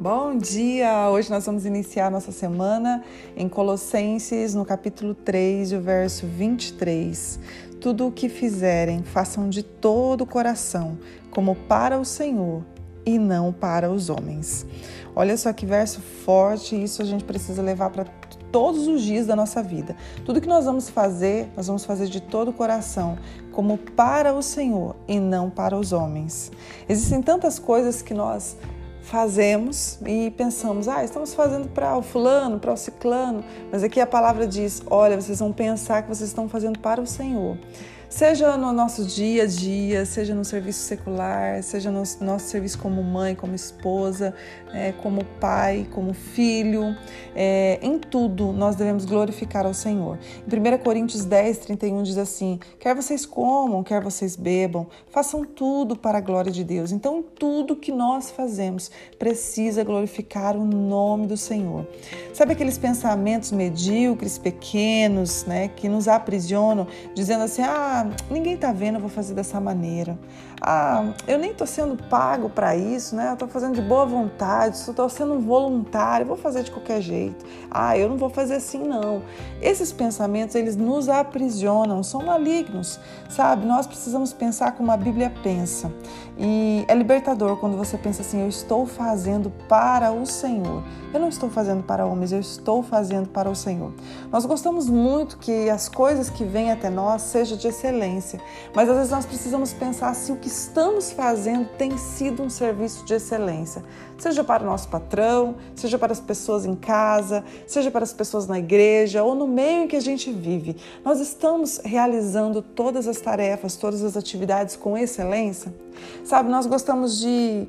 Bom dia! Hoje nós vamos iniciar nossa semana em Colossenses, no capítulo 3, o verso 23. Tudo o que fizerem, façam de todo o coração, como para o Senhor e não para os homens. Olha só que verso forte, isso a gente precisa levar para todos os dias da nossa vida. Tudo que nós vamos fazer, nós vamos fazer de todo o coração, como para o Senhor e não para os homens. Existem tantas coisas que nós fazemos e pensamos, ah, estamos fazendo para o fulano, para o ciclano, mas aqui a palavra diz, olha, vocês vão pensar que vocês estão fazendo para o Senhor seja no nosso dia a dia, seja no serviço secular, seja no nosso serviço como mãe, como esposa, é, como pai, como filho, é, em tudo nós devemos glorificar ao Senhor. Em 1 Coríntios 10, 31 diz assim: quer vocês comam, quer vocês bebam, façam tudo para a glória de Deus. Então, tudo que nós fazemos precisa glorificar o nome do Senhor. Sabe aqueles pensamentos medíocres, pequenos, né, que nos aprisionam, dizendo assim: ah, ninguém está vendo, eu vou fazer dessa maneira. Ah, eu nem estou sendo pago para isso, né? Eu estou fazendo de boa vontade, estou sendo um voluntário, vou fazer de qualquer jeito. Ah, eu não vou fazer assim não. Esses pensamentos, eles nos aprisionam, são malignos, sabe? Nós precisamos pensar como a Bíblia pensa. E é libertador quando você pensa assim, eu estou fazendo para o Senhor. Eu não estou fazendo para homens, eu estou fazendo para o Senhor. Nós gostamos muito que as coisas que vêm até nós sejam de excelência, mas às vezes nós precisamos pensar se o que estamos fazendo tem sido um serviço de excelência, seja para o nosso patrão, seja para as pessoas em casa, seja para as pessoas na igreja ou no meio em que a gente vive. Nós estamos realizando todas as tarefas, todas as atividades com excelência? Sabe, nós gostamos de,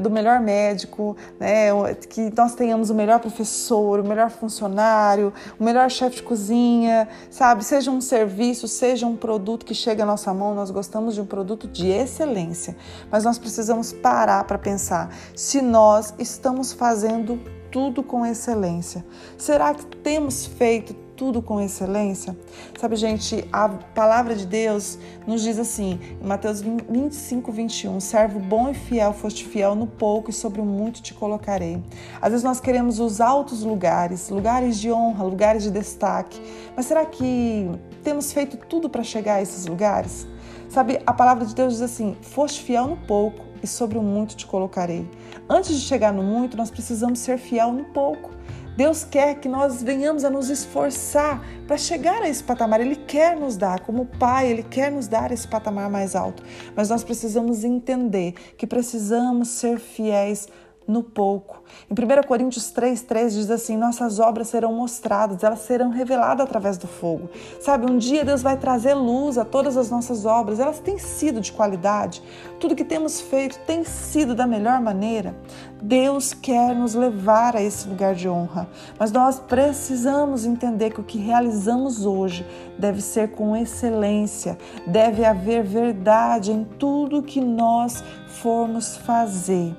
do melhor médico, né? que nós tenhamos o melhor professor, o melhor funcionário, o melhor chefe de cozinha, sabe? Seja um serviço, seja um produto que chega à nossa mão, nós gostamos de um produto de excelência. Mas nós precisamos parar para pensar se nós estamos fazendo tudo com excelência. Será que temos feito tudo com excelência? Sabe, gente, a palavra de Deus nos diz assim, em Mateus 25, 21, servo bom e fiel, foste fiel no pouco e sobre o muito te colocarei. Às vezes nós queremos os altos lugares, lugares de honra, lugares de destaque, mas será que temos feito tudo para chegar a esses lugares? Sabe, a palavra de Deus diz assim: foste fiel no pouco e sobre o muito te colocarei. Antes de chegar no muito, nós precisamos ser fiel no pouco. Deus quer que nós venhamos a nos esforçar para chegar a esse patamar. Ele quer nos dar, como Pai, Ele quer nos dar esse patamar mais alto. Mas nós precisamos entender que precisamos ser fiéis no pouco. Em 1 Coríntios 3,3 diz assim: Nossas obras serão mostradas, elas serão reveladas através do fogo. Sabe, um dia Deus vai trazer luz a todas as nossas obras, elas têm sido de qualidade, tudo que temos feito tem sido da melhor maneira. Deus quer nos levar a esse lugar de honra, mas nós precisamos entender que o que realizamos hoje deve ser com excelência, deve haver verdade em tudo que nós formos fazer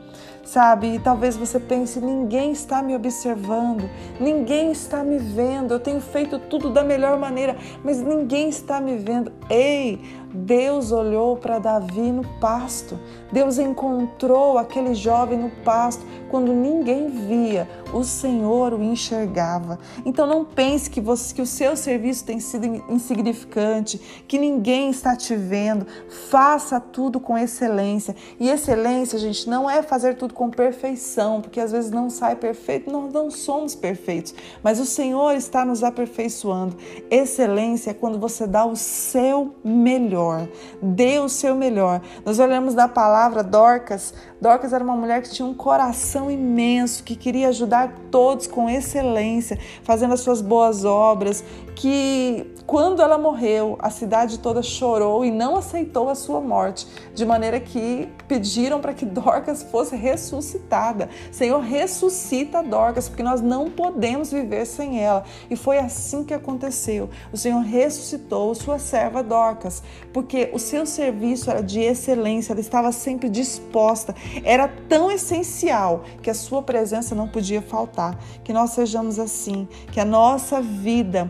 sabe? E talvez você pense: ninguém está me observando, ninguém está me vendo, eu tenho feito tudo da melhor maneira, mas ninguém está me vendo. Ei, Deus olhou para Davi no pasto, Deus encontrou aquele jovem no pasto quando ninguém via, o Senhor o enxergava. Então não pense que, você, que o seu serviço tem sido insignificante, que ninguém está te vendo. Faça tudo com excelência. E excelência, gente, não é fazer tudo com perfeição, porque às vezes não sai perfeito, nós não somos perfeitos, mas o Senhor está nos aperfeiçoando. Excelência é quando você dá o seu melhor, dê o seu melhor. Nós olhamos da palavra Dorcas, Dorcas era uma mulher que tinha um coração imenso, que queria ajudar todos com excelência, fazendo as suas boas obras, que quando ela morreu, a cidade toda chorou e não aceitou a sua morte, de maneira que pediram para que Dorcas fosse ressuscitada. Senhor, ressuscita Dorcas, porque nós não podemos viver sem ela. E foi assim que aconteceu. O Senhor ressuscitou sua serva Dorcas, porque o seu serviço era de excelência, ela estava sempre disposta, era tão essencial que a sua presença não podia faltar. Que nós sejamos assim, que a nossa vida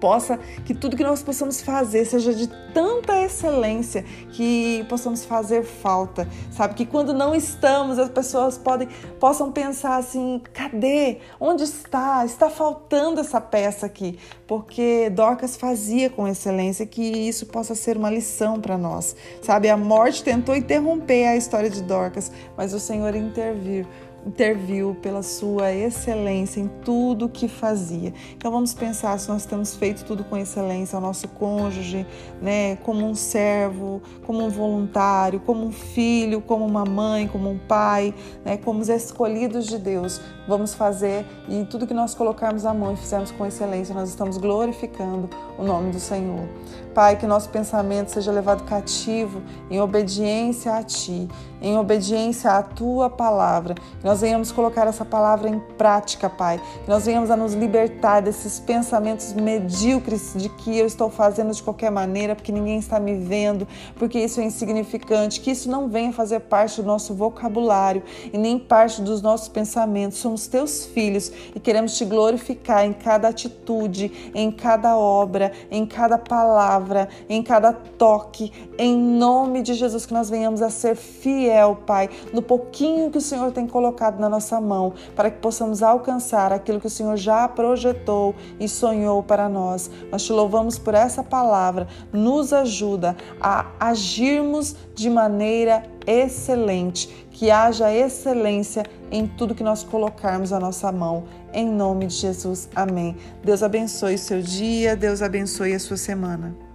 possa que tudo que nós possamos fazer seja de tanta excelência que possamos fazer falta, sabe? Que quando não estamos, as pessoas podem possam pensar assim: cadê? Onde está? Está faltando essa peça aqui, porque Dorcas fazia com excelência que isso possa ser uma lição para nós, sabe? A morte tentou interromper a história de Dorcas, mas o Senhor interviu interviu pela sua excelência em tudo que fazia. Então vamos pensar se nós temos feito tudo com excelência ao nosso cônjuge, né, como um servo, como um voluntário, como um filho, como uma mãe, como um pai, né, como os escolhidos de Deus. Vamos fazer e tudo que nós colocarmos a mão e fizermos com excelência, nós estamos glorificando o nome do Senhor. Pai, que nosso pensamento seja levado cativo em obediência a Ti, em obediência à Tua palavra. Que nós venhamos colocar essa palavra em prática, Pai. Que nós venhamos a nos libertar desses pensamentos medíocres de que eu estou fazendo de qualquer maneira, porque ninguém está me vendo, porque isso é insignificante. Que isso não venha fazer parte do nosso vocabulário e nem parte dos nossos pensamentos. Somos Teus filhos e queremos Te glorificar em cada atitude, em cada obra, em cada palavra em cada toque, em nome de Jesus, que nós venhamos a ser fiel, Pai, no pouquinho que o Senhor tem colocado na nossa mão, para que possamos alcançar aquilo que o Senhor já projetou e sonhou para nós. Nós te louvamos por essa palavra, nos ajuda a agirmos de maneira excelente, que haja excelência em tudo que nós colocarmos a nossa mão. Em nome de Jesus, amém. Deus abençoe seu dia, Deus abençoe a sua semana.